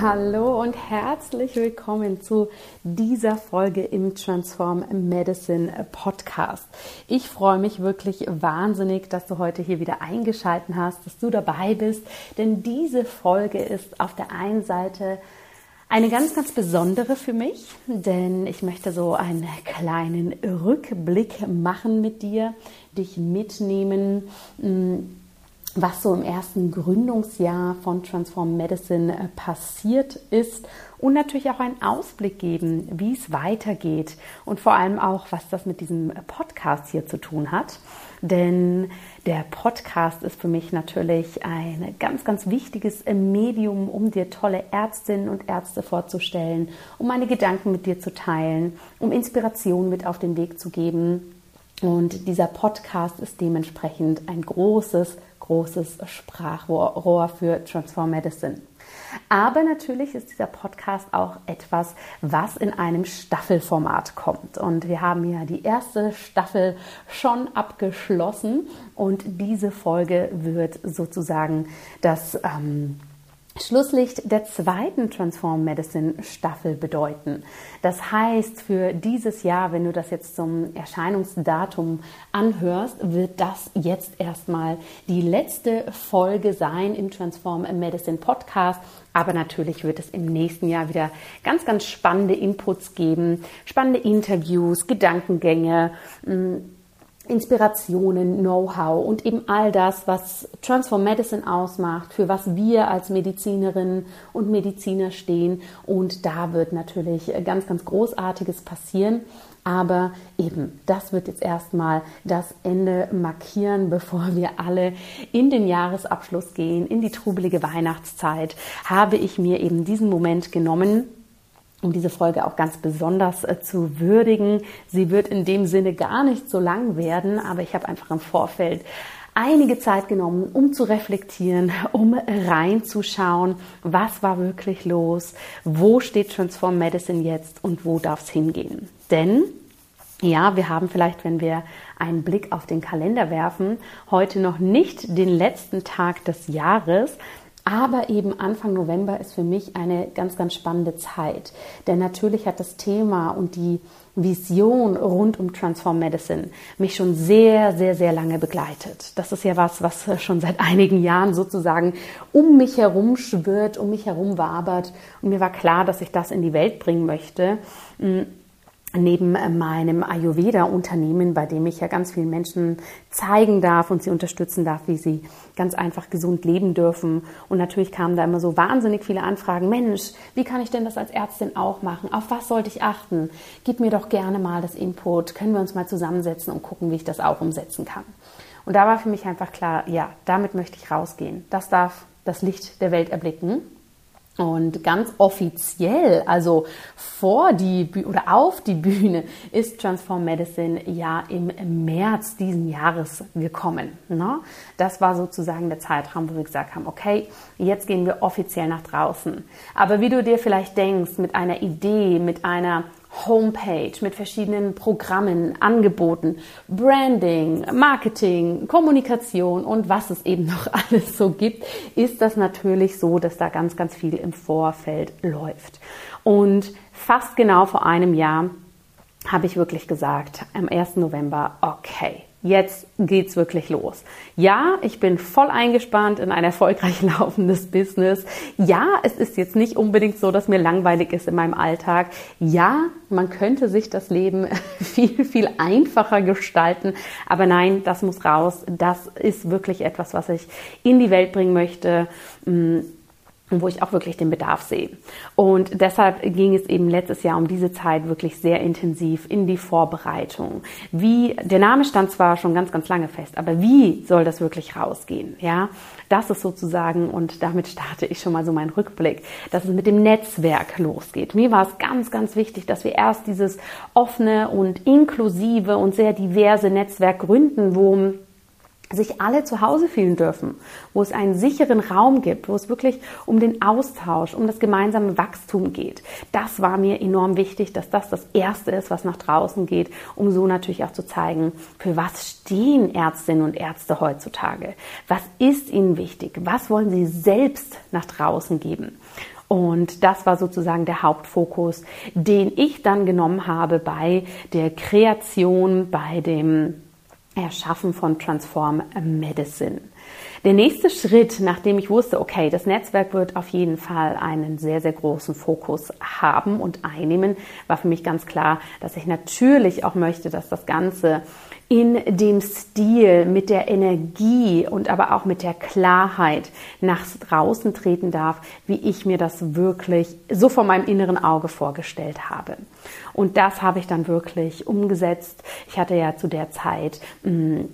Hallo und herzlich willkommen zu dieser Folge im Transform Medicine Podcast. Ich freue mich wirklich wahnsinnig, dass du heute hier wieder eingeschaltet hast, dass du dabei bist, denn diese Folge ist auf der einen Seite eine ganz, ganz besondere für mich, denn ich möchte so einen kleinen Rückblick machen mit dir, dich mitnehmen was so im ersten Gründungsjahr von Transform Medicine äh, passiert ist und natürlich auch einen Ausblick geben, wie es weitergeht und vor allem auch, was das mit diesem Podcast hier zu tun hat. Denn der Podcast ist für mich natürlich ein ganz, ganz wichtiges Medium, um dir tolle Ärztinnen und Ärzte vorzustellen, um meine Gedanken mit dir zu teilen, um Inspiration mit auf den Weg zu geben. Und dieser Podcast ist dementsprechend ein großes großes Sprachrohr für Transform Medicine. Aber natürlich ist dieser Podcast auch etwas, was in einem Staffelformat kommt. Und wir haben ja die erste Staffel schon abgeschlossen und diese Folge wird sozusagen das ähm, Schlusslicht der zweiten Transform Medicine Staffel bedeuten. Das heißt, für dieses Jahr, wenn du das jetzt zum Erscheinungsdatum anhörst, wird das jetzt erstmal die letzte Folge sein im Transform Medicine Podcast. Aber natürlich wird es im nächsten Jahr wieder ganz, ganz spannende Inputs geben, spannende Interviews, Gedankengänge Inspirationen, Know-how und eben all das, was Transform Medicine ausmacht, für was wir als Medizinerinnen und Mediziner stehen. Und da wird natürlich ganz, ganz Großartiges passieren. Aber eben, das wird jetzt erstmal das Ende markieren, bevor wir alle in den Jahresabschluss gehen, in die trubelige Weihnachtszeit, habe ich mir eben diesen Moment genommen, um diese Folge auch ganz besonders äh, zu würdigen. Sie wird in dem Sinne gar nicht so lang werden, aber ich habe einfach im Vorfeld einige Zeit genommen, um zu reflektieren, um reinzuschauen, was war wirklich los, wo steht Transform Medicine jetzt und wo darf es hingehen. Denn ja, wir haben vielleicht, wenn wir einen Blick auf den Kalender werfen, heute noch nicht den letzten Tag des Jahres, aber eben Anfang November ist für mich eine ganz, ganz spannende Zeit. Denn natürlich hat das Thema und die Vision rund um Transform Medicine mich schon sehr, sehr, sehr lange begleitet. Das ist ja was, was schon seit einigen Jahren sozusagen um mich herum schwirrt, um mich herum wabert. Und mir war klar, dass ich das in die Welt bringen möchte neben meinem Ayurveda-Unternehmen, bei dem ich ja ganz vielen Menschen zeigen darf und sie unterstützen darf, wie sie ganz einfach gesund leben dürfen. Und natürlich kamen da immer so wahnsinnig viele Anfragen. Mensch, wie kann ich denn das als Ärztin auch machen? Auf was sollte ich achten? Gib mir doch gerne mal das Input. Können wir uns mal zusammensetzen und gucken, wie ich das auch umsetzen kann? Und da war für mich einfach klar, ja, damit möchte ich rausgehen. Das darf das Licht der Welt erblicken. Und ganz offiziell, also vor die Bühne oder auf die Bühne, ist Transform Medicine ja im März diesen Jahres gekommen. Ne? Das war sozusagen der Zeitraum, wo wir gesagt haben, okay, jetzt gehen wir offiziell nach draußen. Aber wie du dir vielleicht denkst, mit einer Idee, mit einer Homepage mit verschiedenen Programmen, Angeboten, Branding, Marketing, Kommunikation und was es eben noch alles so gibt, ist das natürlich so, dass da ganz, ganz viel im Vorfeld läuft. Und fast genau vor einem Jahr habe ich wirklich gesagt, am 1. November, okay, jetzt geht's wirklich los. Ja, ich bin voll eingespannt in ein erfolgreich laufendes Business. Ja, es ist jetzt nicht unbedingt so, dass mir langweilig ist in meinem Alltag. Ja, man könnte sich das Leben viel, viel einfacher gestalten. Aber nein, das muss raus. Das ist wirklich etwas, was ich in die Welt bringen möchte mm, wo ich auch wirklich den Bedarf sehe. Und deshalb ging es eben letztes Jahr um diese Zeit wirklich sehr intensiv in die Vorbereitung. Wie, der Name stand zwar schon ganz, ganz lange fest, aber wie soll das wirklich rausgehen? Ja, das ist sozusagen, und damit starte ich schon mal so meinen Rückblick, dass es mit dem Netzwerk losgeht. Mir war es ganz, ganz wichtig, dass wir erst dieses offene und inklusive und sehr diverse Netzwerk gründen, wo sich alle zu Hause fühlen dürfen, wo es einen sicheren Raum gibt, wo es wirklich um den Austausch, um das gemeinsame Wachstum geht. Das war mir enorm wichtig, dass das das Erste ist, was nach draußen geht, um so natürlich auch zu zeigen, für was stehen Ärztinnen und Ärzte heutzutage? Was ist ihnen wichtig? Was wollen sie selbst nach draußen geben? Und das war sozusagen der Hauptfokus, den ich dann genommen habe bei der Kreation, bei dem Erschaffen von Transform Medicine. Der nächste Schritt, nachdem ich wusste, okay, das Netzwerk wird auf jeden Fall einen sehr, sehr großen Fokus haben und einnehmen, war für mich ganz klar, dass ich natürlich auch möchte, dass das Ganze in dem Stil, mit der Energie und aber auch mit der Klarheit nach draußen treten darf, wie ich mir das wirklich so vor meinem inneren Auge vorgestellt habe. Und das habe ich dann wirklich umgesetzt. Ich hatte ja zu der Zeit mh, mm,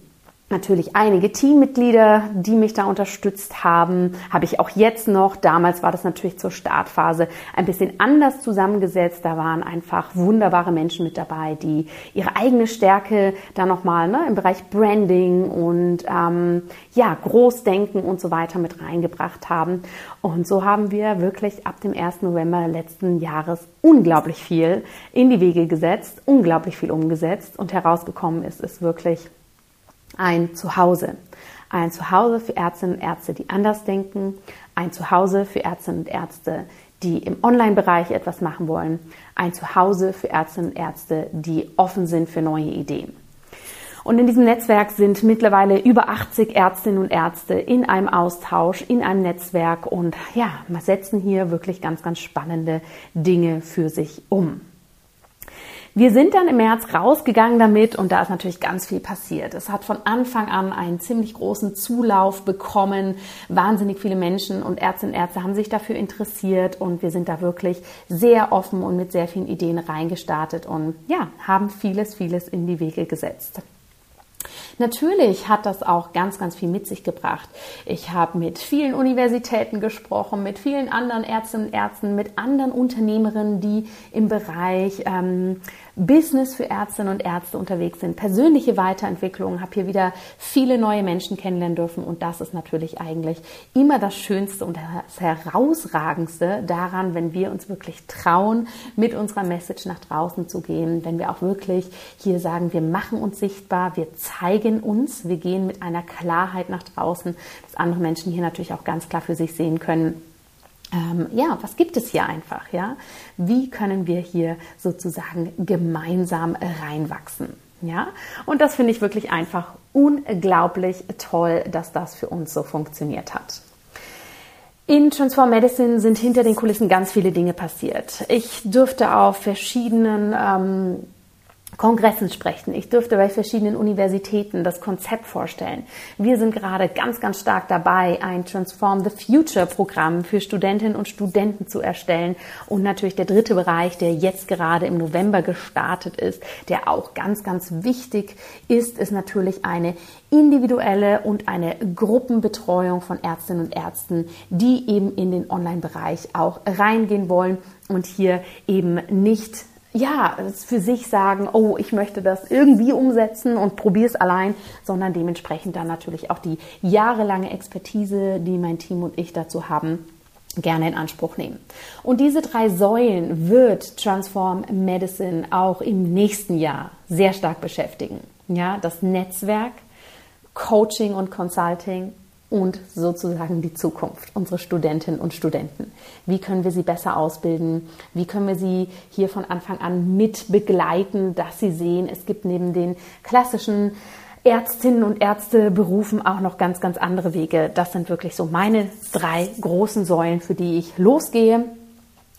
natürlich einige Teammitglieder, die mich da unterstützt haben, habe ich auch jetzt noch. Damals war das natürlich zur Startphase ein bisschen anders zusammengesetzt. Da waren einfach wunderbare Menschen mit dabei, die ihre eigene Stärke da nochmal ne, im Bereich Branding und ähm, ja Großdenken und so weiter mit reingebracht haben. Und so haben wir wirklich ab dem 1. November letzten Jahres unglaublich viel in die Wege gesetzt, unglaublich viel umgesetzt und herausgekommen ist, ist wirklich ein Zuhause. Ein Zuhause für Ärztinnen und Ärzte, die anders denken. Ein Zuhause für Ärztinnen und Ärzte, die im Online-Bereich etwas machen wollen. Ein Zuhause für Ärztinnen und Ärzte, die offen sind für neue Ideen. Und in diesem Netzwerk sind mittlerweile über 80 Ärztinnen und Ärzte in einem Austausch, in einem Netzwerk und ja, setzen hier wirklich ganz, ganz spannende Dinge für sich um. Wir sind dann im März rausgegangen damit und da ist natürlich ganz viel passiert. Es hat von Anfang an einen ziemlich großen Zulauf bekommen. Wahnsinnig viele Menschen und Ärztinnen und Ärzte haben sich dafür interessiert und wir sind da wirklich sehr offen und mit sehr vielen Ideen reingestartet und ja, haben vieles, vieles in die Wege gesetzt. Natürlich hat das auch ganz, ganz viel mit sich gebracht. Ich habe mit vielen Universitäten gesprochen, mit vielen anderen Ärztinnen und Ärzten, mit anderen Unternehmerinnen, die im Bereich ähm, Business für Ärztinnen und Ärzte unterwegs sind, persönliche Weiterentwicklung, habe hier wieder viele neue Menschen kennenlernen dürfen und das ist natürlich eigentlich immer das Schönste und das Herausragendste daran, wenn wir uns wirklich trauen, mit unserer Message nach draußen zu gehen, wenn wir auch wirklich hier sagen, wir machen uns sichtbar, wir zeigen uns, wir gehen mit einer Klarheit nach draußen, dass andere Menschen hier natürlich auch ganz klar für sich sehen können, ähm, ja, was gibt es hier einfach, ja? Wie können wir hier sozusagen gemeinsam reinwachsen? Ja, und das finde ich wirklich einfach unglaublich toll, dass das für uns so funktioniert hat. In Transform Medicine sind hinter den Kulissen ganz viele Dinge passiert. Ich durfte auf verschiedenen ähm, Kongressen sprechen. Ich durfte bei verschiedenen Universitäten das Konzept vorstellen. Wir sind gerade ganz, ganz stark dabei, ein Transform the Future Programm für Studentinnen und Studenten zu erstellen. Und natürlich der dritte Bereich, der jetzt gerade im November gestartet ist, der auch ganz, ganz wichtig ist, ist natürlich eine individuelle und eine Gruppenbetreuung von Ärztinnen und Ärzten, die eben in den Online-Bereich auch reingehen wollen und hier eben nicht ja, für sich sagen, oh, ich möchte das irgendwie umsetzen und probiere es allein, sondern dementsprechend dann natürlich auch die jahrelange Expertise, die mein Team und ich dazu haben, gerne in Anspruch nehmen. Und diese drei Säulen wird Transform Medicine auch im nächsten Jahr sehr stark beschäftigen. Ja, das Netzwerk, Coaching und Consulting und sozusagen die Zukunft, unsere Studentinnen und Studenten. Wie können wir sie besser ausbilden? Wie können wir sie hier von Anfang an mit begleiten, dass sie sehen, es gibt neben den klassischen Ärztinnen und Ärzte berufen auch noch ganz, ganz andere Wege. Das sind wirklich so meine drei großen Säulen, für die ich losgehe,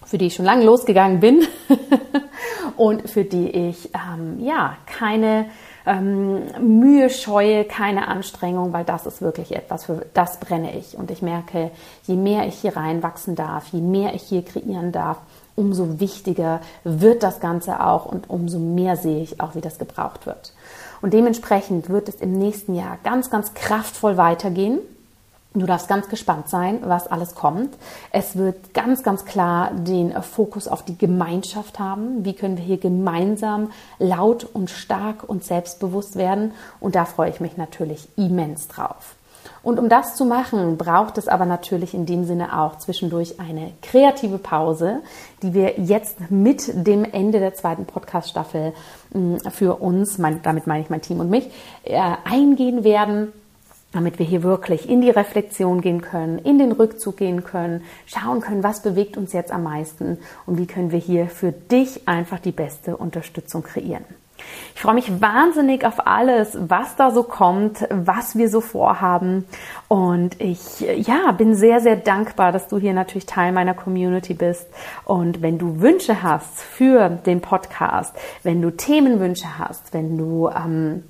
für die ich schon lange losgegangen bin und für die ich ähm, ja keine ähm, Mühe scheue, keine Anstrengung, weil das ist wirklich etwas, für das brenne ich. Und ich merke, je mehr ich hier reinwachsen darf, je mehr ich hier kreieren darf, umso wichtiger wird das Ganze auch und umso mehr sehe ich auch, wie das gebraucht wird. Und dementsprechend wird es im nächsten Jahr ganz, ganz kraftvoll weitergehen. Du darfst ganz gespannt sein, was alles kommt. Es wird ganz, ganz klar den Fokus auf die Gemeinschaft haben. Wie können wir hier gemeinsam laut und stark und selbstbewusst werden? Und da freue ich mich natürlich immens drauf. Und um das zu machen, braucht es aber natürlich in dem Sinne auch zwischendurch eine kreative Pause, die wir jetzt mit dem Ende der zweiten Podcast-Staffel hm, für uns, damit meine ich mein Team und mich, äh, eingehen werden damit wir hier wirklich in die Reflexion gehen können, in den Rückzug gehen können, schauen können, was bewegt uns jetzt am meisten und wie können wir hier für dich einfach die beste Unterstützung kreieren. Ich freue mich wahnsinnig auf alles, was da so kommt, was wir so vorhaben. Und ich, ja, bin sehr, sehr dankbar, dass du hier natürlich Teil meiner Community bist. Und wenn du Wünsche hast für den Podcast, wenn du Themenwünsche hast, wenn du, ähm,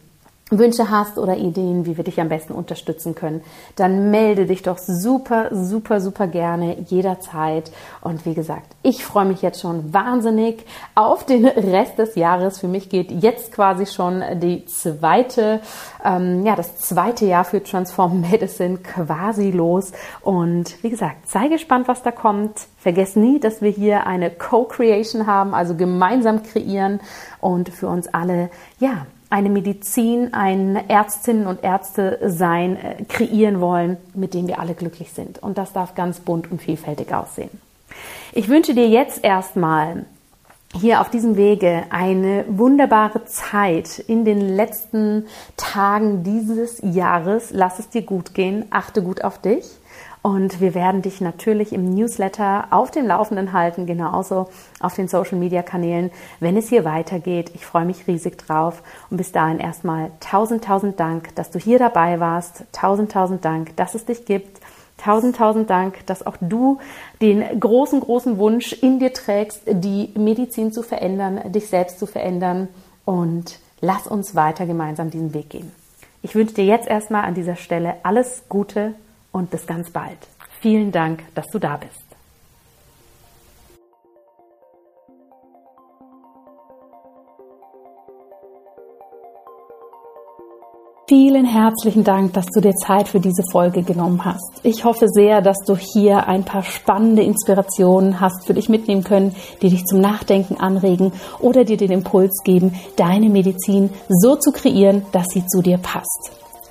Wünsche hast oder Ideen, wie wir dich am besten unterstützen können, dann melde dich doch super, super, super gerne jederzeit. Und wie gesagt, ich freue mich jetzt schon wahnsinnig auf den Rest des Jahres. Für mich geht jetzt quasi schon die zweite, ähm, ja, das zweite Jahr für Transform Medicine quasi los. Und wie gesagt, sei gespannt, was da kommt. Vergiss nie, dass wir hier eine Co-Creation haben, also gemeinsam kreieren und für uns alle, ja, eine Medizin, ein Ärztinnen und Ärzte sein äh, kreieren wollen, mit dem wir alle glücklich sind. Und das darf ganz bunt und vielfältig aussehen. Ich wünsche dir jetzt erstmal hier auf diesem Wege eine wunderbare Zeit in den letzten Tagen dieses Jahres. Lass es dir gut gehen, achte gut auf dich. Und wir werden dich natürlich im Newsletter auf dem Laufenden halten, genauso auf den Social Media Kanälen, wenn es hier weitergeht. Ich freue mich riesig drauf. Und bis dahin erstmal tausend, tausend Dank, dass du hier dabei warst. Tausend, tausend Dank, dass es dich gibt. Tausend, tausend Dank, dass auch du den großen, großen Wunsch in dir trägst, die Medizin zu verändern, dich selbst zu verändern. Und lass uns weiter gemeinsam diesen Weg gehen. Ich wünsche dir jetzt erstmal an dieser Stelle alles Gute und bis ganz bald. Vielen Dank, dass du da bist. Vielen herzlichen Dank, dass du dir Zeit für diese Folge genommen hast. Ich hoffe sehr, dass du hier ein paar spannende Inspirationen hast für dich mitnehmen können, die dich zum Nachdenken anregen oder dir den Impuls geben, deine Medizin so zu kreieren, dass sie zu dir passt.